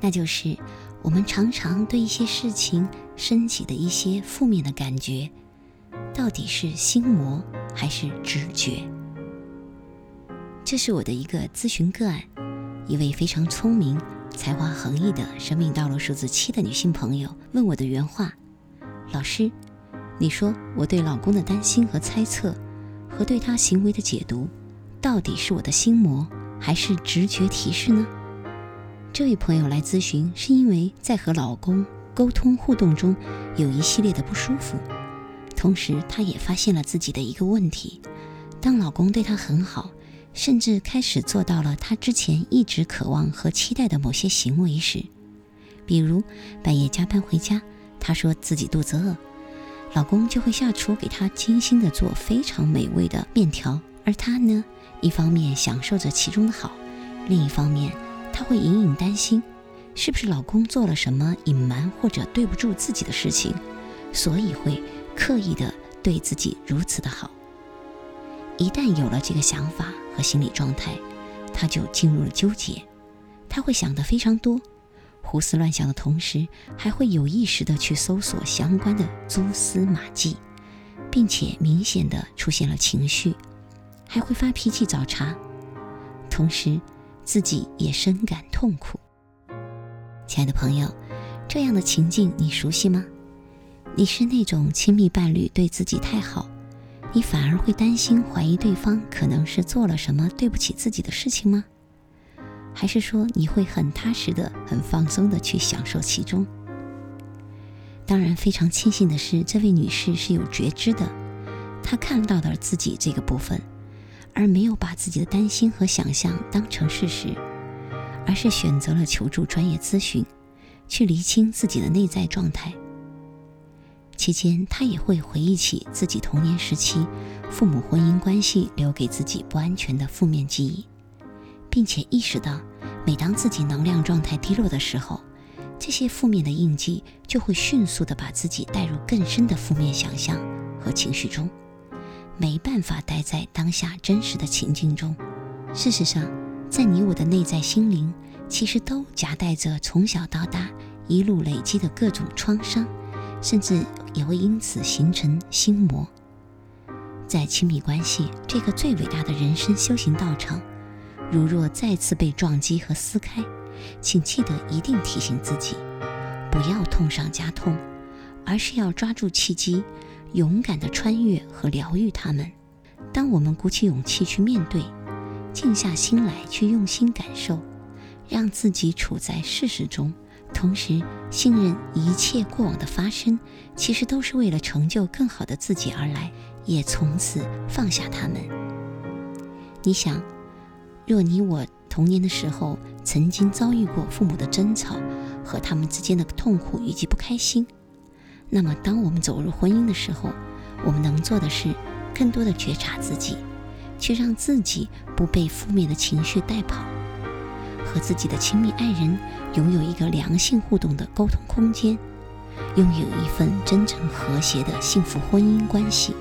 那就是我们常常对一些事情升起的一些负面的感觉，到底是心魔还是直觉？这是我的一个咨询个案，一位非常聪明、才华横溢的生命道路数字七的女性朋友问我的原话：“老师，你说我对老公的担心和猜测，和对他行为的解读，到底是我的心魔还是直觉提示呢？”这位朋友来咨询，是因为在和老公沟通互动中有一系列的不舒服，同时她也发现了自己的一个问题：当老公对她很好，甚至开始做到了她之前一直渴望和期待的某些行为时，比如半夜加班回家，她说自己肚子饿，老公就会下厨给她精心的做非常美味的面条，而她呢，一方面享受着其中的好，另一方面。她会隐隐担心，是不是老公做了什么隐瞒或者对不住自己的事情，所以会刻意的对自己如此的好。一旦有了这个想法和心理状态，她就进入了纠结。她会想的非常多，胡思乱想的同时，还会有意识的去搜索相关的蛛丝马迹，并且明显的出现了情绪，还会发脾气找茬，同时。自己也深感痛苦。亲爱的朋友，这样的情境你熟悉吗？你是那种亲密伴侣对自己太好，你反而会担心怀疑对方可能是做了什么对不起自己的事情吗？还是说你会很踏实的、很放松的去享受其中？当然，非常庆幸的是，这位女士是有觉知的，她看到了自己这个部分。而没有把自己的担心和想象当成事实，而是选择了求助专业咨询，去厘清自己的内在状态。期间，他也会回忆起自己童年时期父母婚姻关系留给自己不安全的负面记忆，并且意识到，每当自己能量状态低落的时候，这些负面的印记就会迅速的把自己带入更深的负面想象和情绪中。没办法待在当下真实的情境中。事实上，在你我的内在心灵，其实都夹带着从小到大一路累积的各种创伤，甚至也会因此形成心魔。在亲密关系这个最伟大的人生修行道场，如若再次被撞击和撕开，请记得一定提醒自己，不要痛上加痛，而是要抓住契机。勇敢地穿越和疗愈他们。当我们鼓起勇气去面对，静下心来去用心感受，让自己处在事实中，同时信任一切过往的发生，其实都是为了成就更好的自己而来，也从此放下他们。你想，若你我童年的时候曾经遭遇过父母的争吵和他们之间的痛苦以及不开心。那么，当我们走入婚姻的时候，我们能做的是更多的觉察自己，去让自己不被负面的情绪带跑，和自己的亲密爱人拥有一个良性互动的沟通空间，拥有一份真诚和谐的幸福婚姻关系。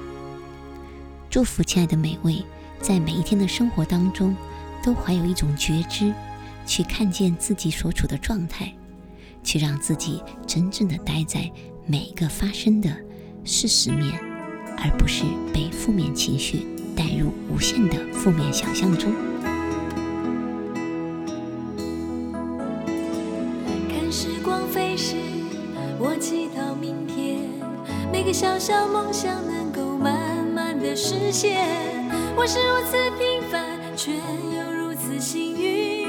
祝福亲爱的每位，在每一天的生活当中，都怀有一种觉知，去看见自己所处的状态，去让自己真正的待在。每一个发生的事实面，而不是被负面情绪带入无限的负面想象中。看时光飞逝，我祈祷明天每个小小梦想能够慢慢的实现。我是如此平凡，却又如此幸运。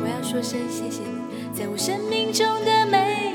我要说声谢谢你，在我生命中的每